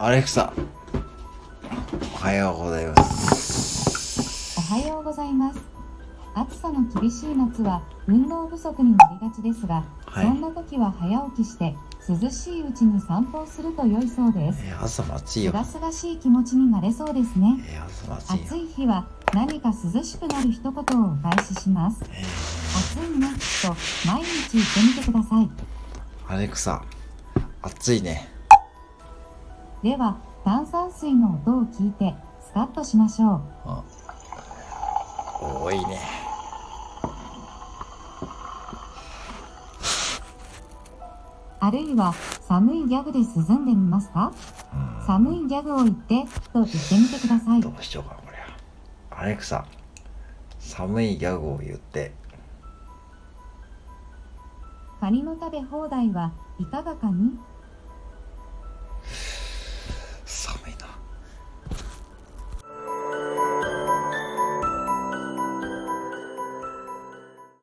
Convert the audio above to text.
アレクサおはようございますおはようございます。暑さの厳しい夏は運動不足になりがちですが、はいそんな時は早起きして涼しいうちに散歩をすると良いそうです。えー、朝も暑いすよがすがしい気持ちになれそうですね。えー、朝も暑いよ暑い日は何か涼しくなる一言をお返しします。え暑いねと毎日言ってみてください。ー、アレクサ暑いねでは炭酸水の音を聞いてスタートしましょう。あ多いね。あるいは寒いギャグで涼んでみますか？うん。寒いギャグを言ってと言ってみてください。ど。うしようかな。これアレクサ寒いギャグを言って。カニの食べ放題はいかがかに？